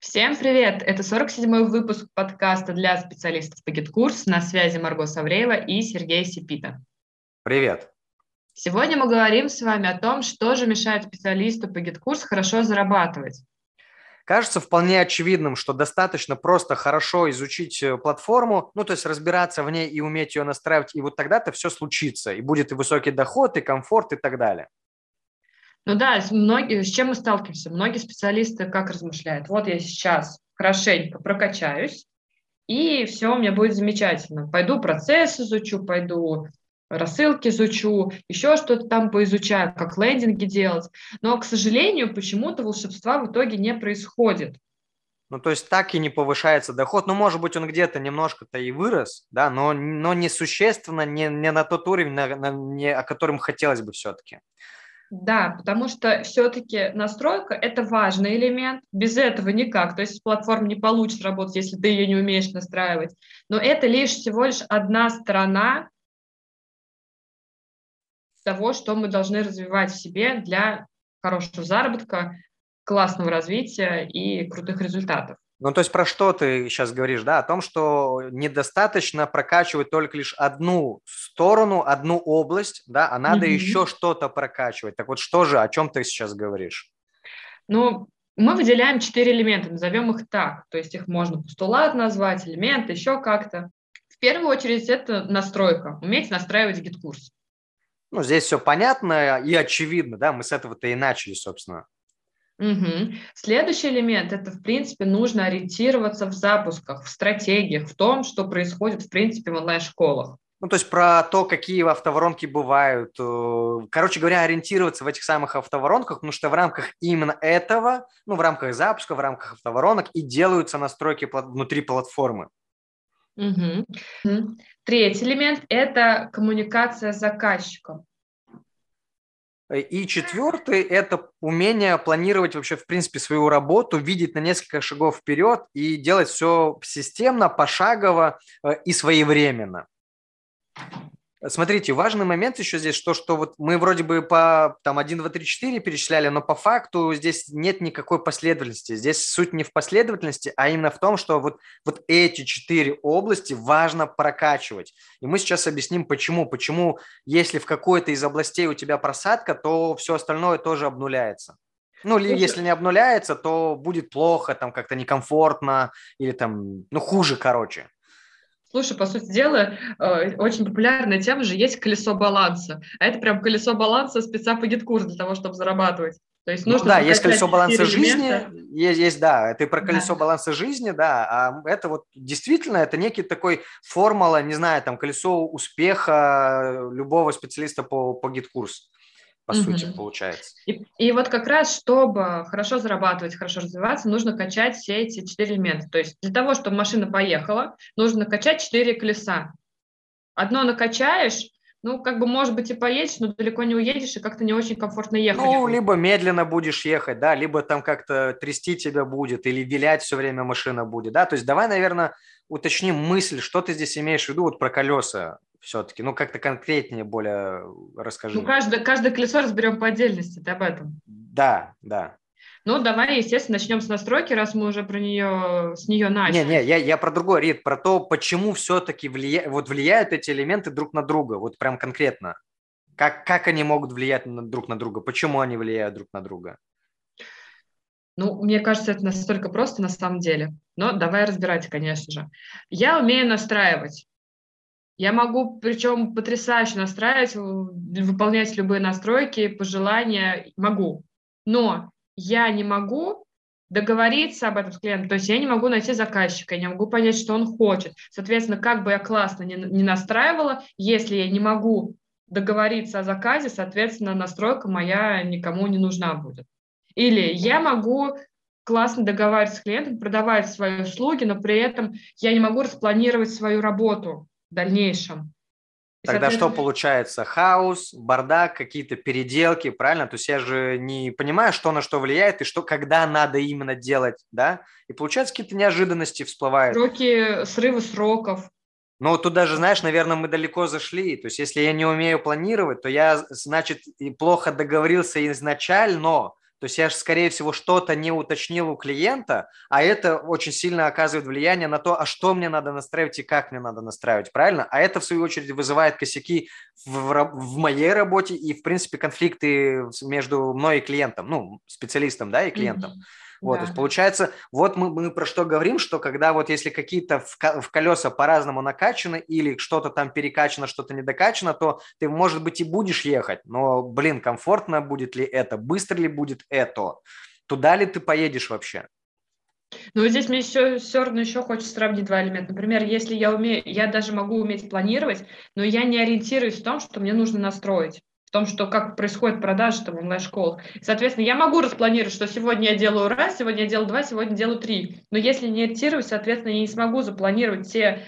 Всем привет! Это 47-й выпуск подкаста для специалистов по GetCourse. На связи Марго Савреева и Сергей Сипита. Привет! Сегодня мы говорим с вами о том, что же мешает специалисту по GetCourse хорошо зарабатывать. Кажется вполне очевидным, что достаточно просто хорошо изучить э, платформу, ну, то есть разбираться в ней и уметь ее настраивать, и вот тогда-то все случится, и будет и высокий доход, и комфорт, и так далее. Ну да, многие, с чем мы сталкиваемся? Многие специалисты как размышляют? Вот я сейчас хорошенько прокачаюсь, и все у меня будет замечательно. Пойду процесс изучу, пойду рассылки изучу, еще что-то там поизучаю, как лендинги делать. Но, к сожалению, почему-то волшебства в итоге не происходит. Ну, то есть так и не повышается доход. Ну, может быть, он где-то немножко-то и вырос, да, но, но не существенно, не, не на тот уровень, на, на, не, о котором хотелось бы все-таки. Да, потому что все-таки настройка – это важный элемент, без этого никак. То есть платформа не получится работать, если ты ее не умеешь настраивать. Но это лишь всего лишь одна сторона того, что мы должны развивать в себе для хорошего заработка, классного развития и крутых результатов. Ну, то есть про что ты сейчас говоришь, да? О том, что недостаточно прокачивать только лишь одну сторону, одну область, да, а надо mm-hmm. еще что-то прокачивать. Так вот, что же, о чем ты сейчас говоришь? Ну, мы выделяем четыре элемента, назовем их так. То есть их можно постулат назвать, элемент, еще как-то. В первую очередь это настройка, уметь настраивать GetCourse. Ну, здесь все понятно и очевидно, да, мы с этого-то и начали, собственно. Угу. Следующий элемент – это, в принципе, нужно ориентироваться в запусках, в стратегиях, в том, что происходит, в принципе, в онлайн-школах. Ну, то есть про то, какие автоворонки бывают. Э, короче говоря, ориентироваться в этих самых автоворонках, потому что в рамках именно этого, ну, в рамках запуска, в рамках автоворонок и делаются настройки внутри платформы. Угу. Третий элемент – это коммуникация с заказчиком. И четвертый – это умение планировать вообще, в принципе, свою работу, видеть на несколько шагов вперед и делать все системно, пошагово э, и своевременно. Смотрите, важный момент еще здесь, то, что вот мы вроде бы по там 1, 2, 3, 4 перечисляли, но по факту здесь нет никакой последовательности. Здесь суть не в последовательности, а именно в том, что вот, вот эти четыре области важно прокачивать. И мы сейчас объясним, почему. Почему, если в какой-то из областей у тебя просадка, то все остальное тоже обнуляется. Ну, или если не обнуляется, то будет плохо, там как-то некомфортно или там, ну, хуже, короче. Слушай, по сути дела, э, очень популярная тема же есть колесо баланса. А это прям колесо баланса спеца по GetCourse для того, чтобы зарабатывать. То есть ну нужно ну, да, есть колесо баланса жизни, есть, есть, да, это про колесо да. баланса жизни, да, а это вот действительно, это некий такой формула, не знаю, там, колесо успеха любого специалиста по, по GetCourse по угу. сути, получается. И, и вот как раз, чтобы хорошо зарабатывать, хорошо развиваться, нужно качать все эти четыре элемента. То есть для того, чтобы машина поехала, нужно качать четыре колеса. Одно накачаешь, ну, как бы, может быть, и поедешь, но далеко не уедешь, и как-то не очень комфортно ехать. Ну, либо медленно будешь ехать, да, либо там как-то трясти тебя будет, или вилять все время машина будет, да. То есть давай, наверное, уточним мысль, что ты здесь имеешь в виду вот про колеса все-таки? Ну, как-то конкретнее более расскажи. Ну, каждое, каждое колесо разберем по отдельности, ты об этом? Да, да. Ну, давай, естественно, начнем с настройки, раз мы уже про нее, с нее начали. Не, не, я, я про другой, Рит, про то, почему все-таки влия... вот влияют эти элементы друг на друга, вот прям конкретно. Как, как они могут влиять на, друг на друга, почему они влияют друг на друга? Ну, мне кажется, это настолько просто на самом деле. Но давай разбирать, конечно же. Я умею настраивать. Я могу, причем потрясающе настраивать, выполнять любые настройки, пожелания, могу. Но я не могу договориться об этом с клиентом, то есть я не могу найти заказчика, я не могу понять, что он хочет. Соответственно, как бы я классно не, не настраивала, если я не могу договориться о заказе, соответственно, настройка моя никому не нужна будет. Или я могу классно договариваться с клиентом, продавать свои услуги, но при этом я не могу распланировать свою работу в дальнейшем. И, Тогда что получается? Хаос, бардак, какие-то переделки, правильно? То есть я же не понимаю, что на что влияет и что, когда надо именно делать, да? И получается какие-то неожиданности всплывают. Сроки, срывы сроков. Ну, тут даже, знаешь, наверное, мы далеко зашли. То есть если я не умею планировать, то я, значит, и плохо договорился изначально, То есть я же, скорее всего, что-то не уточнил у клиента, а это очень сильно оказывает влияние на то, а что мне надо настраивать и как мне надо настраивать, правильно? А это, в свою очередь, вызывает косяки в, в моей работе и, в принципе, конфликты между мной и клиентом, ну, специалистом, да, и клиентом. Mm-hmm. Вот, да. то есть получается, вот мы, мы про что говорим, что когда вот если какие-то в, в колеса по-разному накачаны или что-то там перекачано, что-то недокачано, то ты, может быть, и будешь ехать, но, блин, комфортно будет ли это, быстро ли будет это, туда ли ты поедешь вообще? Ну, здесь мне все, все равно еще хочется сравнить два элемента. Например, если я умею, я даже могу уметь планировать, но я не ориентируюсь в том, что мне нужно настроить в том, что как происходит продажа там, в онлайн-школах. Соответственно, я могу распланировать, что сегодня я делаю раз, сегодня я делаю два, сегодня делаю три. Но если не ориентируюсь, соответственно, я не смогу запланировать те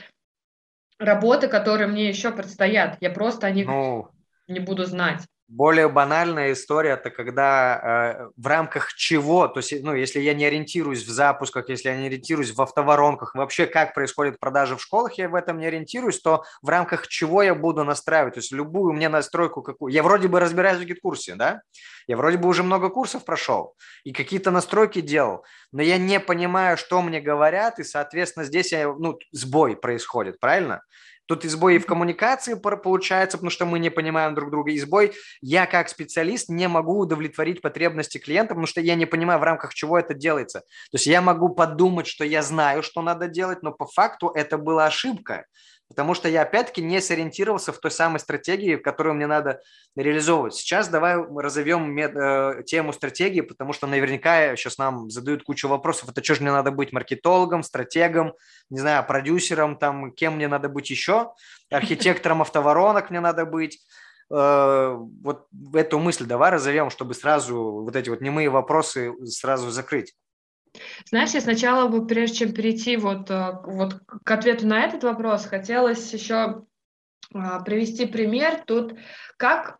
работы, которые мне еще предстоят. Я просто о них ну, не буду знать. Более банальная история – это когда э, в рамках чего, то есть, ну, если я не ориентируюсь в запусках, если я не ориентируюсь в автоворонках, вообще как происходит продажа в школах, я в этом не ориентируюсь, то в рамках чего я буду настраивать, то есть любую мне настройку какую. Я вроде бы разбираюсь в гид-курсе, да, я вроде бы уже много курсов прошел и какие-то настройки делал, но я не понимаю, что мне говорят, и, соответственно, здесь я, ну, сбой происходит, правильно? Тут и сбой в коммуникации получается, потому что мы не понимаем друг друга. И сбой я как специалист не могу удовлетворить потребности клиента, потому что я не понимаю, в рамках чего это делается. То есть я могу подумать, что я знаю, что надо делать, но по факту это была ошибка потому что я опять-таки не сориентировался в той самой стратегии, которую мне надо реализовывать. Сейчас давай разовьем мед, э, тему стратегии, потому что наверняка сейчас нам задают кучу вопросов. Это что же мне надо быть маркетологом, стратегом, не знаю, продюсером, там, кем мне надо быть еще, архитектором автоворонок мне надо быть э, вот эту мысль давай разовьем, чтобы сразу вот эти вот немые вопросы сразу закрыть. Знаешь, я сначала бы, прежде чем перейти вот, э, вот к ответу на этот вопрос, хотелось еще а, привести пример тут, как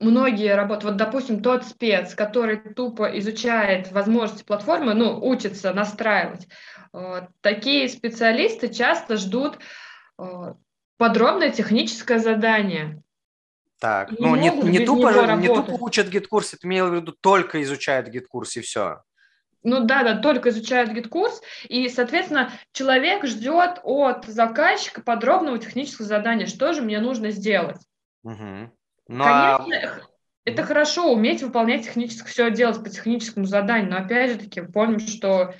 многие работают, вот, допустим, тот спец, который тупо изучает возможности платформы, ну, учится настраивать, э, такие специалисты часто ждут э, подробное техническое задание. Так, ну не, не, тупо, не тупо учат GetCourse, это имел в виду только изучает GetCourse и все. Ну да, да, только изучает GetCourse, и, соответственно, человек ждет от заказчика подробного технического задания, что же мне нужно сделать. Угу. Ну, Конечно, а... это угу. хорошо, уметь выполнять техническое, все делать по техническому заданию, но опять же таки помним, что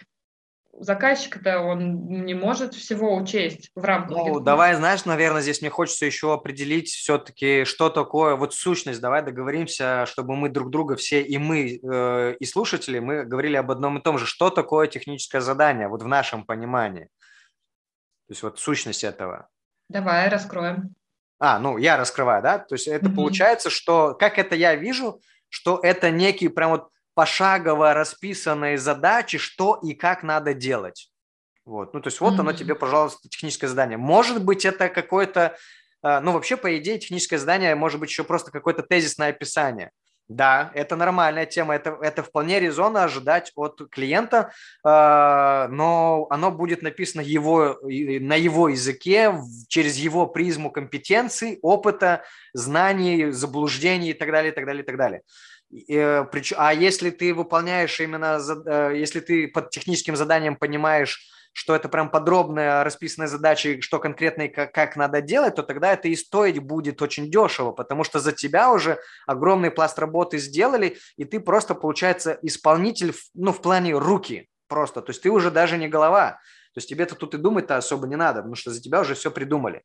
заказчик-то он не может всего учесть в рамках. Ну, давай, знаешь, наверное, здесь мне хочется еще определить все-таки, что такое вот сущность. Давай договоримся, чтобы мы друг друга все, и мы, э, и слушатели, мы говорили об одном и том же. Что такое техническое задание, вот в нашем понимании? То есть вот сущность этого. Давай, раскроем. А, ну, я раскрываю, да? То есть это mm-hmm. получается, что, как это я вижу, что это некий прям вот пошагово расписанные задачи, что и как надо делать. Вот. Ну, то есть вот mm-hmm. оно тебе, пожалуйста, техническое задание. Может быть, это какое-то, а, ну, вообще, по идее, техническое задание может быть еще просто какое-то тезисное описание. Да, это нормальная тема, это, это вполне резонно ожидать от клиента, э, но оно будет написано его, на его языке, через его призму компетенций, опыта, знаний, заблуждений и так далее, и так далее, и так далее. Э, а если ты выполняешь именно, э, если ты под техническим заданием понимаешь, что это прям подробная расписанная задача, что конкретно и как, как надо делать, то тогда это и стоить будет очень дешево, потому что за тебя уже огромный пласт работы сделали, и ты просто, получается, исполнитель, ну, в плане руки просто. То есть ты уже даже не голова. То есть тебе-то тут и думать-то особо не надо, потому что за тебя уже все придумали.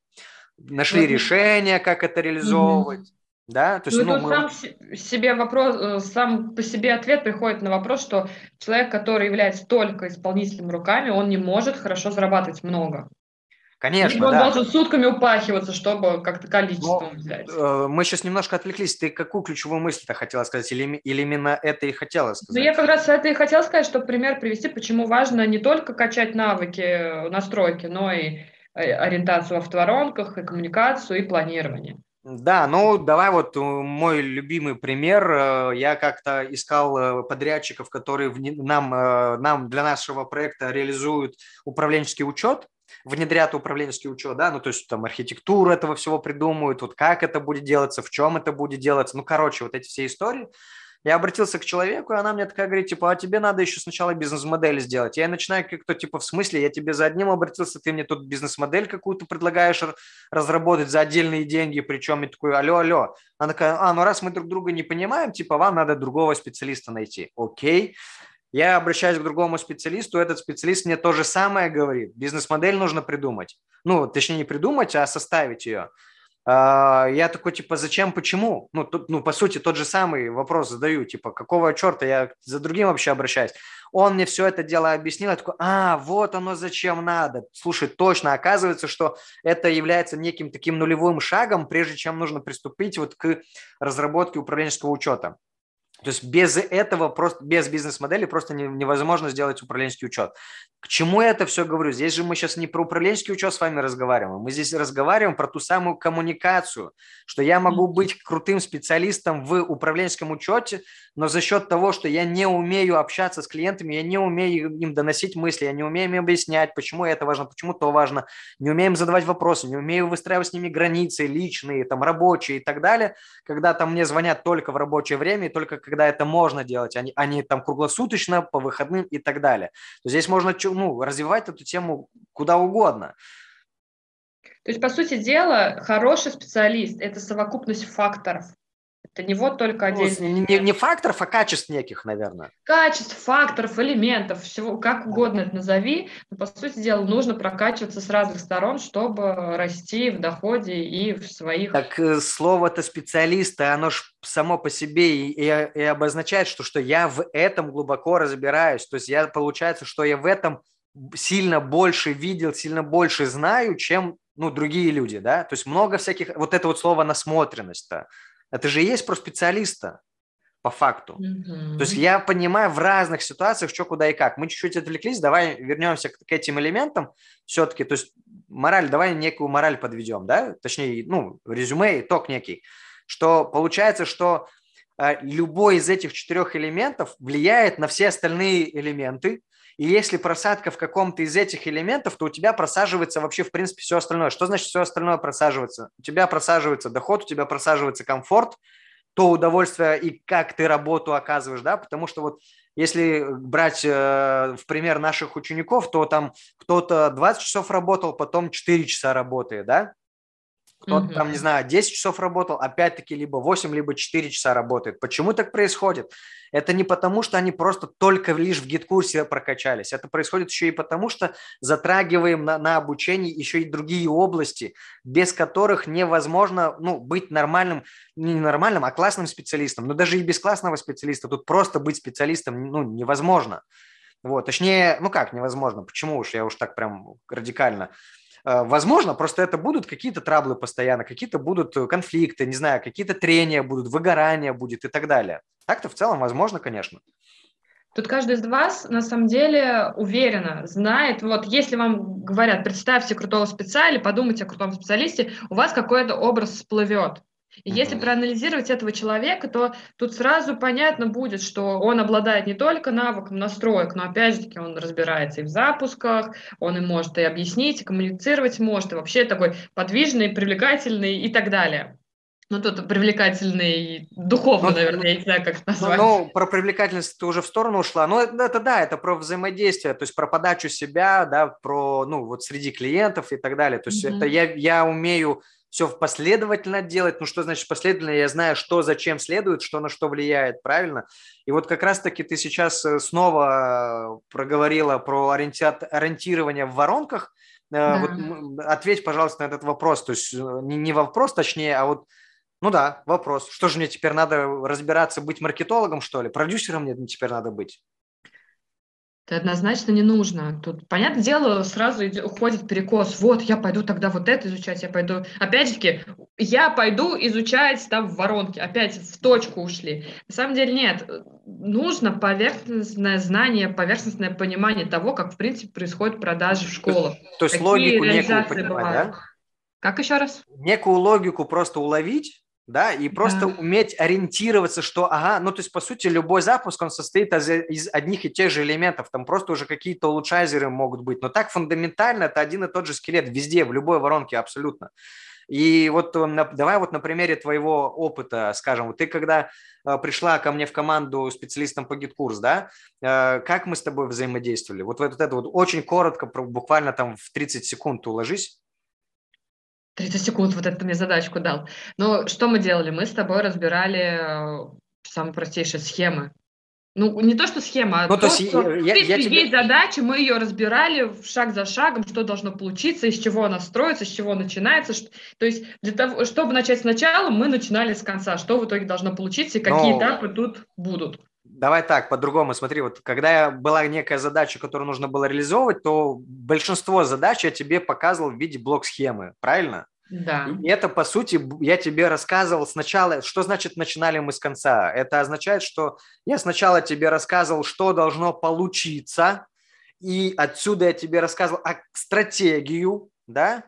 Нашли решение, как это реализовывать. Да, то есть, ну, ну, мы... сам себе вопрос, э, сам по себе ответ приходит на вопрос, что человек, который является только исполнителем руками, он не может хорошо зарабатывать много. Конечно, Либо он да. должен сутками упахиваться, чтобы как-то количество Но, взять. Э, мы сейчас немножко отвлеклись. Ты какую ключевую мысль-то хотела сказать? Или, или именно это и хотела сказать? Ну, я как раз это и хотела сказать, чтобы пример привести, почему важно не только качать навыки э, настройки, но и ориентацию в автоворонках, и коммуникацию, и планирование. Да, ну давай вот э, мой любимый пример. Э, я как-то искал э, подрядчиков, которые нам, нам для нашего проекта реализуют управленческий учет, внедрят управленческий учет, да, ну то есть там архитектуру этого всего придумают, вот как это будет делаться, в чем это будет делаться, ну короче, вот эти все истории. Я обратился к человеку, и она мне такая говорит, типа, а тебе надо еще сначала бизнес-модель сделать. Я начинаю как-то, типа, в смысле, я тебе за одним обратился, ты мне тут бизнес-модель какую-то предлагаешь разработать за отдельные деньги, причем я такой, алло, алло. Она такая, а, ну раз мы друг друга не понимаем, типа, вам надо другого специалиста найти. Окей. Я обращаюсь к другому специалисту, этот специалист мне то же самое говорит. Бизнес-модель нужно придумать. Ну, точнее, не придумать, а составить ее. А, я такой, типа, зачем, почему? Ну, тут, ну, по сути, тот же самый вопрос задаю, типа, какого черта я за другим вообще обращаюсь? Он мне все это дело объяснил, я такой, а, вот оно зачем надо. Слушай, точно, оказывается, что это является неким таким нулевым шагом, прежде чем нужно приступить вот к разработке управленческого учета. То есть без этого, просто без бизнес-модели просто невозможно сделать управленческий учет. К чему я это все говорю? Здесь же мы сейчас не про управленческий учет с вами разговариваем. Мы здесь разговариваем про ту самую коммуникацию, что я могу быть крутым специалистом в управленческом учете, но за счет того, что я не умею общаться с клиентами, я не умею им доносить мысли, я не умею им объяснять, почему это важно, почему то важно, не умею им задавать вопросы, не умею выстраивать с ними границы личные, там, рабочие и так далее, когда там мне звонят только в рабочее время и только когда это можно делать, они, они там круглосуточно, по выходным и так далее. То здесь можно ну, развивать эту тему куда угодно. То есть, по сути дела, хороший специалист – это совокупность факторов. Это не вот только ну, отдельно. Не, не факторов, а качеств неких, наверное. Качеств, факторов, элементов, всего, как угодно это назови. Но, по сути дела, нужно прокачиваться с разных сторон, чтобы расти в доходе и в своих... Так э, слово-то специалиста, оно же само по себе и, и, и обозначает, что, что я в этом глубоко разбираюсь. То есть я, получается, что я в этом сильно больше видел, сильно больше знаю, чем ну, другие люди, да, то есть много всяких, вот это вот слово насмотренность-то, это же и есть про специалиста по факту. Mm-hmm. То есть я понимаю в разных ситуациях, что, куда и как. Мы чуть-чуть отвлеклись, давай вернемся к, к этим элементам все-таки. То есть мораль, давай некую мораль подведем, да, точнее, ну, резюме, итог некий, что получается, что э, любой из этих четырех элементов влияет на все остальные элементы, и если просадка в каком-то из этих элементов, то у тебя просаживается вообще, в принципе, все остальное. Что значит все остальное просаживается? У тебя просаживается доход, у тебя просаживается комфорт, то удовольствие и как ты работу оказываешь, да, потому что вот если брать э, в пример наших учеников, то там кто-то 20 часов работал, потом 4 часа работает, да, кто-то угу. там, не знаю, 10 часов работал, опять-таки либо 8, либо 4 часа работает. Почему так происходит? Это не потому, что они просто только лишь в гид-курсе прокачались. Это происходит еще и потому, что затрагиваем на, на обучении еще и другие области, без которых невозможно ну, быть нормальным, не нормальным, а классным специалистом. Но даже и без классного специалиста тут просто быть специалистом ну, невозможно. Вот, точнее, ну как невозможно, почему уж я уж так прям радикально возможно, просто это будут какие-то траблы постоянно, какие-то будут э, конфликты, не знаю, какие-то трения будут, выгорание будет и так далее. Так-то в целом возможно, конечно. Тут каждый из вас на самом деле уверенно знает, вот если вам говорят, представьте крутого специалиста, подумайте о крутом специалисте, у вас какой-то образ всплывет. И mm-hmm. если проанализировать этого человека, то тут сразу понятно будет, что он обладает не только навыком настроек, но опять же таки он разбирается и в запусках, он и может и объяснить, и коммуницировать может, и вообще такой подвижный, привлекательный и так далее. Ну, тут привлекательный, духовно, ну, наверное, я не знаю, как это ну, назвать. Ну, про привлекательность ты уже в сторону ушла. Ну, это, это да, это про взаимодействие, то есть про подачу себя, да, про, ну, вот среди клиентов и так далее. То есть mm-hmm. это я, я умею все последовательно делать. Ну, что значит последовательно? Я знаю, что зачем следует, что на что влияет, правильно? И вот как раз-таки ты сейчас э, снова проговорила про ориентирование в воронках. Э, да. Вот, ответь, пожалуйста, на этот вопрос. То есть э, не, не вопрос, точнее, а вот ну да, вопрос. Что же мне теперь надо разбираться, быть маркетологом, что ли? Продюсером мне теперь надо быть? Это однозначно не нужно. Тут, понятное дело, сразу идет, уходит перекос. Вот, я пойду тогда вот это изучать, я пойду... Опять же, я пойду изучать там в воронке. Опять в точку ушли. На самом деле нет. Нужно поверхностное знание, поверхностное понимание того, как, в принципе, происходят продажи в школах. То есть логику некую понимать, да? Как еще раз? Некую логику просто уловить, да, и просто да. уметь ориентироваться, что, ага, ну, то есть, по сути, любой запуск, он состоит из, из одних и тех же элементов, там просто уже какие-то улучшайзеры могут быть, но так фундаментально это один и тот же скелет везде, в любой воронке абсолютно. И вот э, давай вот на примере твоего опыта скажем, вот ты когда э, пришла ко мне в команду специалистом по GetCourse, да, э, как мы с тобой взаимодействовали? Вот, вот это вот очень коротко, буквально там в 30 секунд уложись. 30 секунд, вот это мне задачку дал. Ну, что мы делали? Мы с тобой разбирали самые простейшие схемы. Ну, не то, что схема, а ну, то, то есть, что я, я, я тебе... есть задача, мы ее разбирали шаг за шагом, что должно получиться, из чего она строится, с чего начинается. Что... То есть, для того, чтобы начать сначала, мы начинали с конца, что в итоге должно получиться и какие Но... этапы тут будут. Давай так, по-другому, смотри, вот когда была некая задача, которую нужно было реализовывать, то большинство задач я тебе показывал в виде блок-схемы, правильно? Да. И это, по сути, я тебе рассказывал сначала, что значит начинали мы с конца. Это означает, что я сначала тебе рассказывал, что должно получиться, и отсюда я тебе рассказывал о стратегию, да,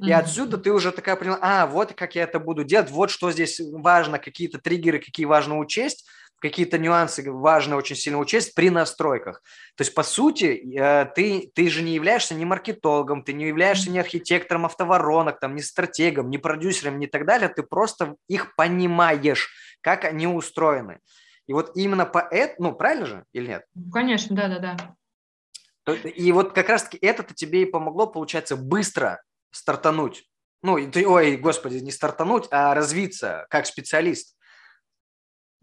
и mm-hmm. отсюда ты уже такая поняла, а, вот как я это буду делать, вот что здесь важно, какие-то триггеры, какие важно учесть, какие-то нюансы важно очень сильно учесть при настройках. То есть, по сути, э, ты, ты же не являешься ни маркетологом, ты не являешься ни архитектором автоворонок, там, ни стратегом, ни продюсером, ни так далее, ты просто их понимаешь, как они устроены. И вот именно по этому, ну, правильно же или нет? Конечно, да-да-да. И вот как раз-таки это-то тебе и помогло, получается, быстро стартануть. Ну, ты, ой, господи, не стартануть, а развиться как специалист.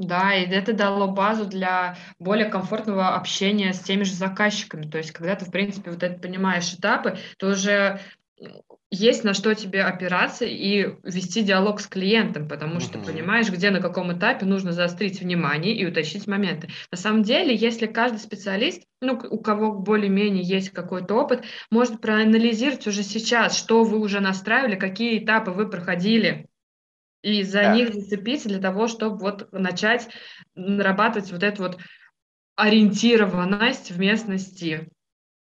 Да, и это дало базу для более комфортного общения с теми же заказчиками. То есть, когда ты, в принципе, вот это понимаешь этапы, то уже есть на что тебе опираться и вести диалог с клиентом, потому что mm-hmm. понимаешь, где на каком этапе нужно заострить внимание и уточнить моменты. На самом деле, если каждый специалист, ну, у кого более-менее есть какой-то опыт, может проанализировать уже сейчас, что вы уже настраивали, какие этапы вы проходили, и за да. них зацепиться для того, чтобы вот начать нарабатывать вот эту вот ориентированность в местности.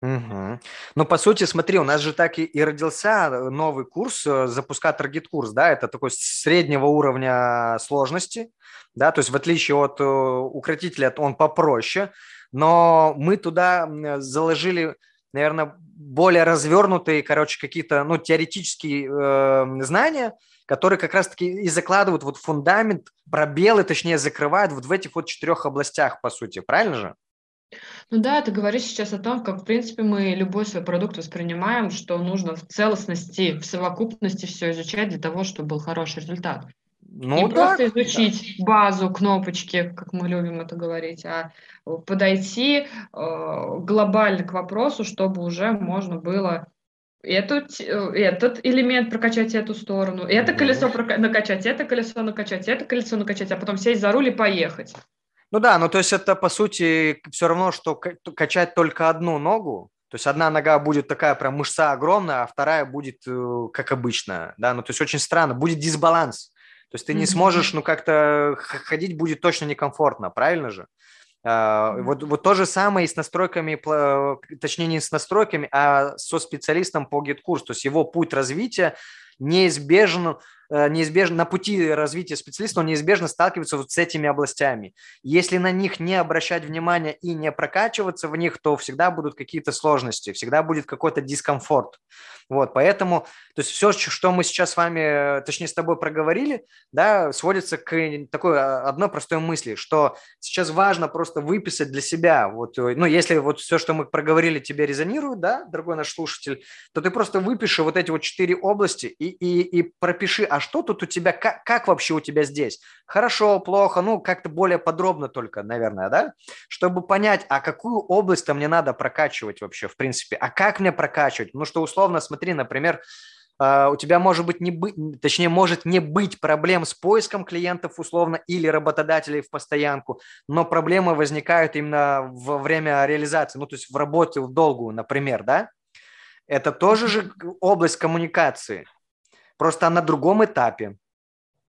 Угу. Ну, по сути, смотри, у нас же так и, и родился новый курс, э, запуска таргет-курс, да, это такой среднего уровня сложности, да, то есть в отличие от э, укротителя, он попроще, но мы туда заложили, наверное, более развернутые, короче, какие-то, ну, теоретические э, знания, которые как раз-таки и закладывают вот фундамент, пробелы, точнее, закрывают вот в этих вот четырех областях, по сути, правильно же? Ну да, ты говоришь сейчас о том, как, в принципе, мы любой свой продукт воспринимаем, что нужно в целостности, в совокупности все изучать для того, чтобы был хороший результат. Ну, Не да, просто изучить да. базу, кнопочки, как мы любим это говорить, а подойти э, глобально к вопросу, чтобы уже можно было этот, этот элемент прокачать эту сторону, это колесо прока- накачать, это колесо накачать, это колесо накачать, а потом сесть за руль и поехать. Ну да, ну то есть это по сути все равно, что качать только одну ногу, то есть одна нога будет такая прям мышца огромная, а вторая будет э, как обычно, да, ну то есть очень странно, будет дисбаланс. То есть ты не сможешь, ну как-то ходить будет точно некомфортно, правильно же? Uh, вот, вот то же самое и с настройками, точнее не с настройками, а со специалистом по GitKurs. То есть его путь развития неизбежен Э, неизбежно на пути развития специалиста, он неизбежно сталкивается вот с этими областями. Если на них не обращать внимания и не прокачиваться в них, то всегда будут какие-то сложности, всегда будет какой-то дискомфорт. Вот, поэтому, то есть все, что мы сейчас с вами, точнее с тобой проговорили, да, сводится к такой а, одной простой мысли, что сейчас важно просто выписать для себя, вот, э, ну, если вот все, что мы проговорили, тебе резонирует, да, дорогой наш слушатель, то ты просто выпиши вот эти вот четыре области и, и, и пропиши, а что тут у тебя, как, как вообще у тебя здесь? Хорошо, плохо, ну, как-то более подробно только, наверное, да? Чтобы понять, а какую область-то мне надо прокачивать вообще, в принципе, а как мне прокачивать? Ну, что условно, смотри, например, Uh, у тебя может быть не быть, точнее, может не быть проблем с поиском клиентов условно или работодателей в постоянку, но проблемы возникают именно во время реализации, ну, то есть в работе в долгую, например, да? Это тоже же область коммуникации просто на другом этапе,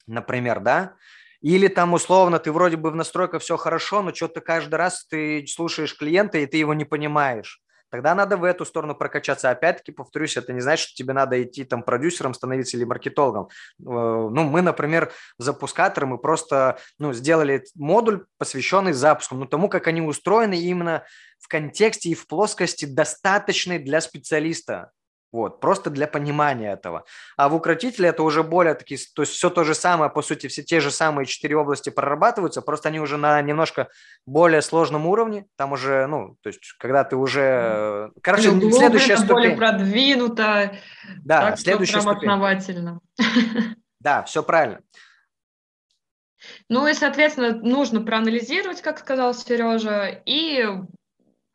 например, да, или там условно ты вроде бы в настройках все хорошо, но что-то каждый раз ты слушаешь клиента, и ты его не понимаешь. Тогда надо в эту сторону прокачаться. Опять-таки, повторюсь, это не значит, что тебе надо идти там продюсером становиться или маркетологом. Э, ну, мы, например, запускаторы, мы просто ну, сделали модуль, посвященный запуску, ну, тому, как они устроены именно в контексте и в плоскости достаточной для специалиста. Вот, просто для понимания этого. А в укротителе это уже более такие, то есть все то же самое, по сути, все те же самые четыре области прорабатываются, просто они уже на немножко более сложном уровне. Там уже, ну, то есть, когда ты уже... Короче, ну, следующая ступень. более продвинуто. Да, следующая ступень. основательно. Да, все правильно. Ну и, соответственно, нужно проанализировать, как сказал Сережа, и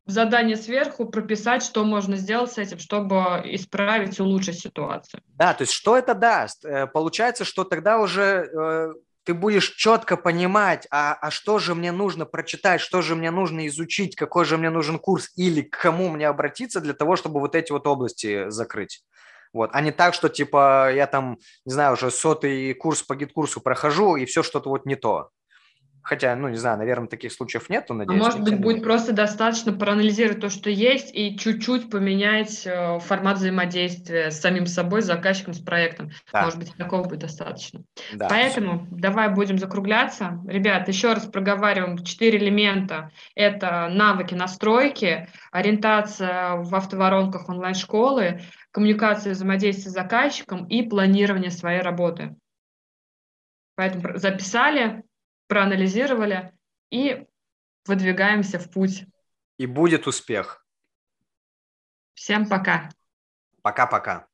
задание сверху прописать, что можно сделать с этим, чтобы исправить, улучшить ситуацию. Да, то есть что это даст? Э, получается, что тогда уже э, ты будешь четко понимать, а, а что же мне нужно прочитать, что же мне нужно изучить, какой же мне нужен курс или к кому мне обратиться для того, чтобы вот эти вот области закрыть. Вот, а не так, что типа я там, не знаю, уже сотый курс по GetCourse у прохожу, и все что-то вот не то. Хотя, ну, не знаю, наверное, таких случаев нету, а надеюсь. А может быть, будет просто достаточно проанализировать то, что есть, и чуть-чуть поменять э, формат взаимодействия с самим собой, с заказчиком, с проектом. Да. Может быть, такого будет достаточно. Да, Поэтому давай будем закругляться. Ребят, еще раз проговариваем четыре элемента. Это навыки настройки, ориентация в автоворонках онлайн-школы, коммуникация взаимодействия с заказчиком и планирование своей работы. Поэтому записали, проанализировали и выдвигаемся в путь. И будет успех. Всем пока. Пока-пока.